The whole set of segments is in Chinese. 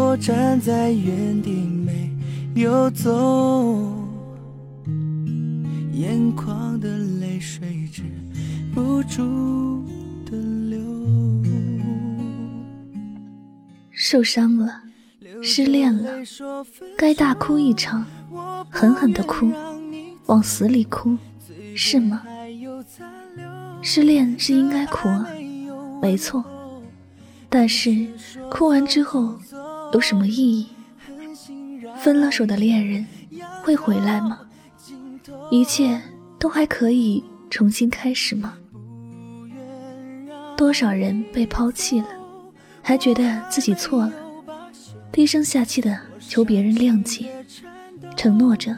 我站在原地没有走，眼眶的泪水止不住的流。受伤了，失恋了，该大哭一场，狠狠的哭，往死里哭，是吗？失恋是应该哭啊，没错。但是哭完之后。有什么意义？分了手的恋人会回来吗？一切都还可以重新开始吗？多少人被抛弃了，还觉得自己错了，低声下气的求别人谅解，承诺着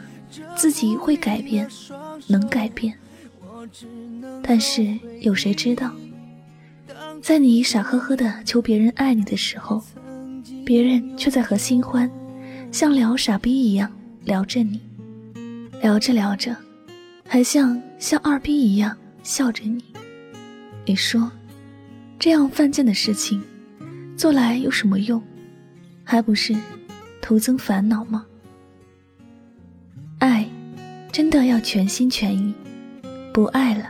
自己会改变，能改变。但是有谁知道，在你傻呵呵的求别人爱你的时候？别人却在和新欢像聊傻逼一样聊着你，聊着聊着，还像像二逼一样笑着你。你说，这样犯贱的事情做来有什么用？还不是徒增烦恼吗？爱，真的要全心全意；不爱了，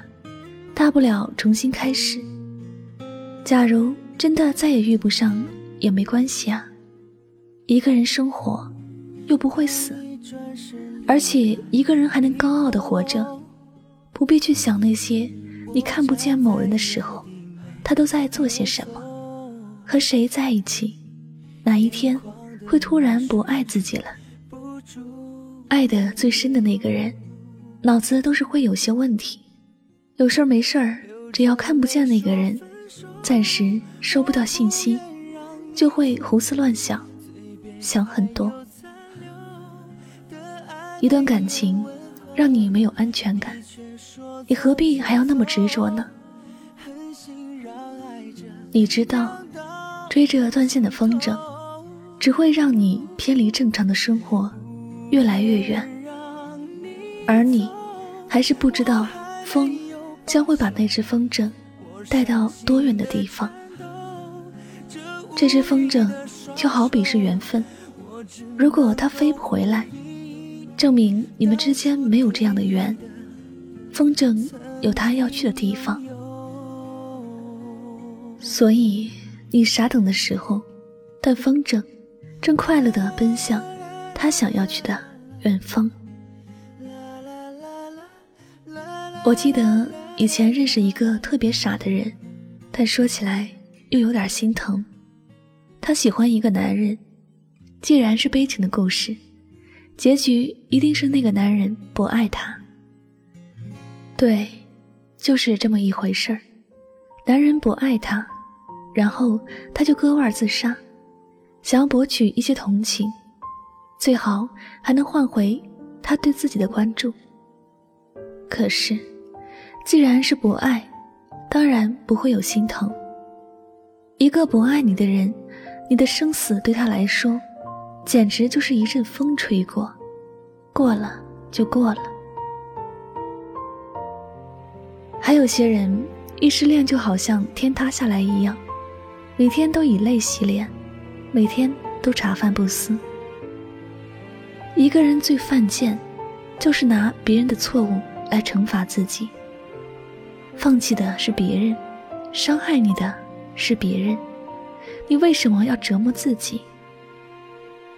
大不了重新开始。假如真的再也遇不上。也没关系啊，一个人生活，又不会死，而且一个人还能高傲的活着，不必去想那些你看不见某人的时候，他都在做些什么，和谁在一起，哪一天会突然不爱自己了？爱的最深的那个人，脑子都是会有些问题，有事儿没事儿，只要看不见那个人，暂时收不到信息。就会胡思乱想，想很多。一段感情让你没有安全感，你何必还要那么执着呢？你知道，追着断线的风筝，只会让你偏离正常的生活，越来越远。而你，还是不知道，风将会把那只风筝带到多远的地方。这只风筝就好比是缘分，如果它飞不回来，证明你们之间没有这样的缘。风筝有它要去的地方，所以你傻等的时候，但风筝正快乐地奔向它想要去的远方。我记得以前认识一个特别傻的人，但说起来又有点心疼。她喜欢一个男人，既然是悲情的故事，结局一定是那个男人不爱她。对，就是这么一回事儿。男人不爱她，然后他就割腕自杀，想要博取一些同情，最好还能换回他对自己的关注。可是，既然是不爱，当然不会有心疼。一个不爱你的人。你的生死对他来说，简直就是一阵风吹过，过了就过了。还有些人一失恋就好像天塌下来一样，每天都以泪洗脸，每天都茶饭不思。一个人最犯贱，就是拿别人的错误来惩罚自己。放弃的是别人，伤害你的是别人。你为什么要折磨自己？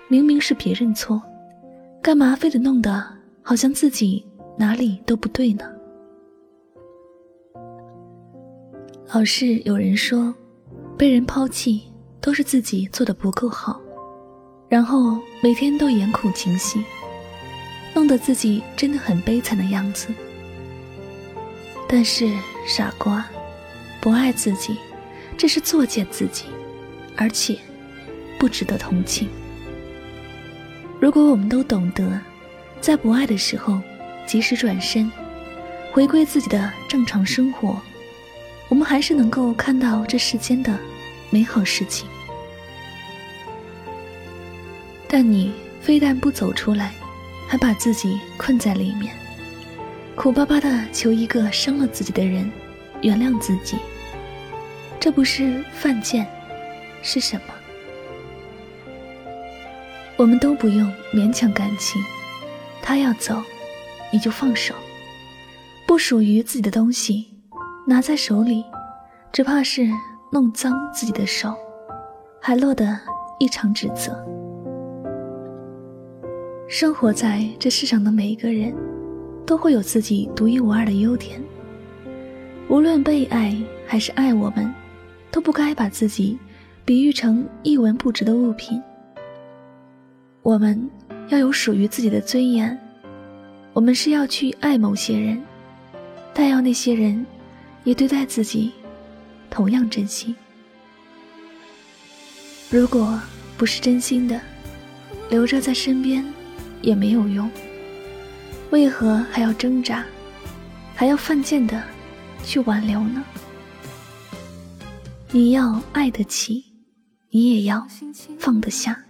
明明是别人错，干嘛非得弄得好像自己哪里都不对呢？老是有人说，被人抛弃都是自己做的不够好，然后每天都眼苦情兮，弄得自己真的很悲惨的样子。但是傻瓜，不爱自己，这是作践自己。而且不值得同情。如果我们都懂得，在不爱的时候及时转身，回归自己的正常生活，我们还是能够看到这世间的美好事情。但你非但不走出来，还把自己困在里面，苦巴巴的求一个伤了自己的人原谅自己，这不是犯贱，是什么？我们都不用勉强感情，他要走，你就放手。不属于自己的东西，拿在手里，只怕是弄脏自己的手，还落得一场指责。生活在这世上的每一个人，都会有自己独一无二的优点。无论被爱还是爱我们，都不该把自己比喻成一文不值的物品。我们要有属于自己的尊严。我们是要去爱某些人，但要那些人也对待自己同样珍惜。如果不是真心的，留着在身边。也没有用，为何还要挣扎，还要犯贱的去挽留呢？你要爱得起，你也要放得下，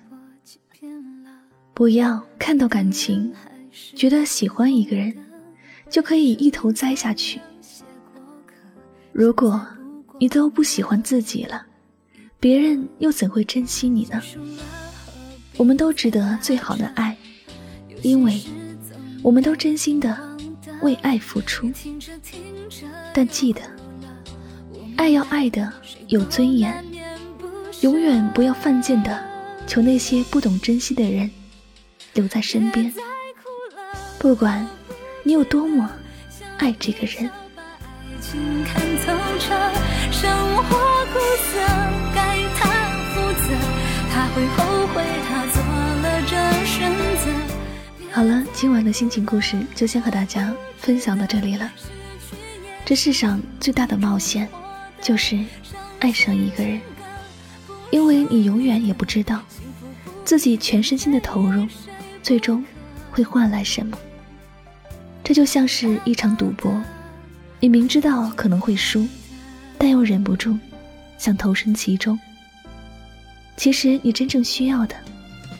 不要看到感情，觉得喜欢一个人，就可以一头栽下去。如果你都不喜欢自己了，别人又怎会珍惜你呢？我们都值得最好的爱。因为我们都真心的为爱付出，但记得，爱要爱的有尊严，永远不要犯贱的求那些不懂珍惜的人留在身边。不管你有多么爱这个人。好了，今晚的心情故事就先和大家分享到这里了。这世上最大的冒险，就是爱上一个人，因为你永远也不知道，自己全身心的投入，最终会换来什么。这就像是一场赌博，你明知道可能会输，但又忍不住想投身其中。其实你真正需要的，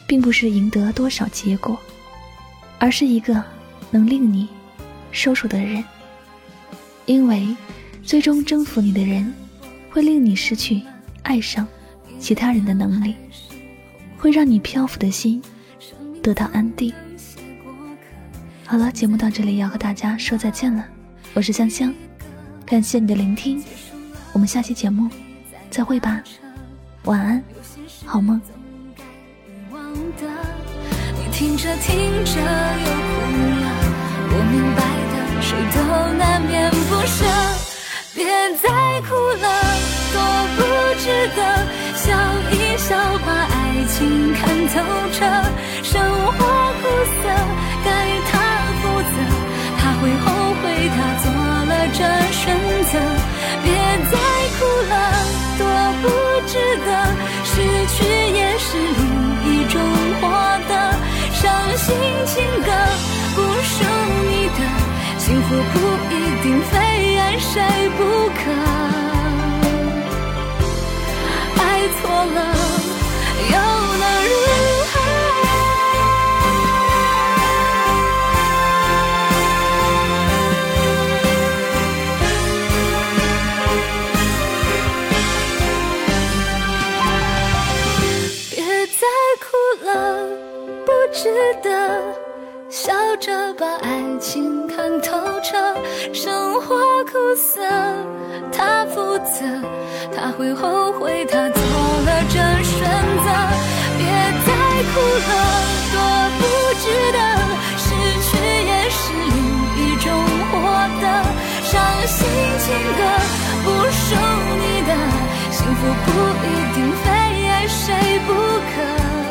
并不是赢得多少结果。而是一个能令你收手的人，因为最终征服你的人，会令你失去爱上其他人的能力，会让你漂浮的心得到安定。好了，节目到这里要和大家说再见了，我是香香，感谢你的聆听，我们下期节目再会吧，晚安，好梦。听着听着又哭了，我明白别再哭了，多不值得。笑一笑，把爱情看透彻。生活苦涩，该他负责，他会后悔他做了这选择。别再哭了，多不值得。失去也是另一种获得。伤心情歌不属你的，幸福不一定非爱谁不可。爱错了色，他负责，他会后悔他做了这选择。别再哭了，多不值得，失去也是另一种获得。伤心情歌不属你的，幸福不一定。非爱谁不可。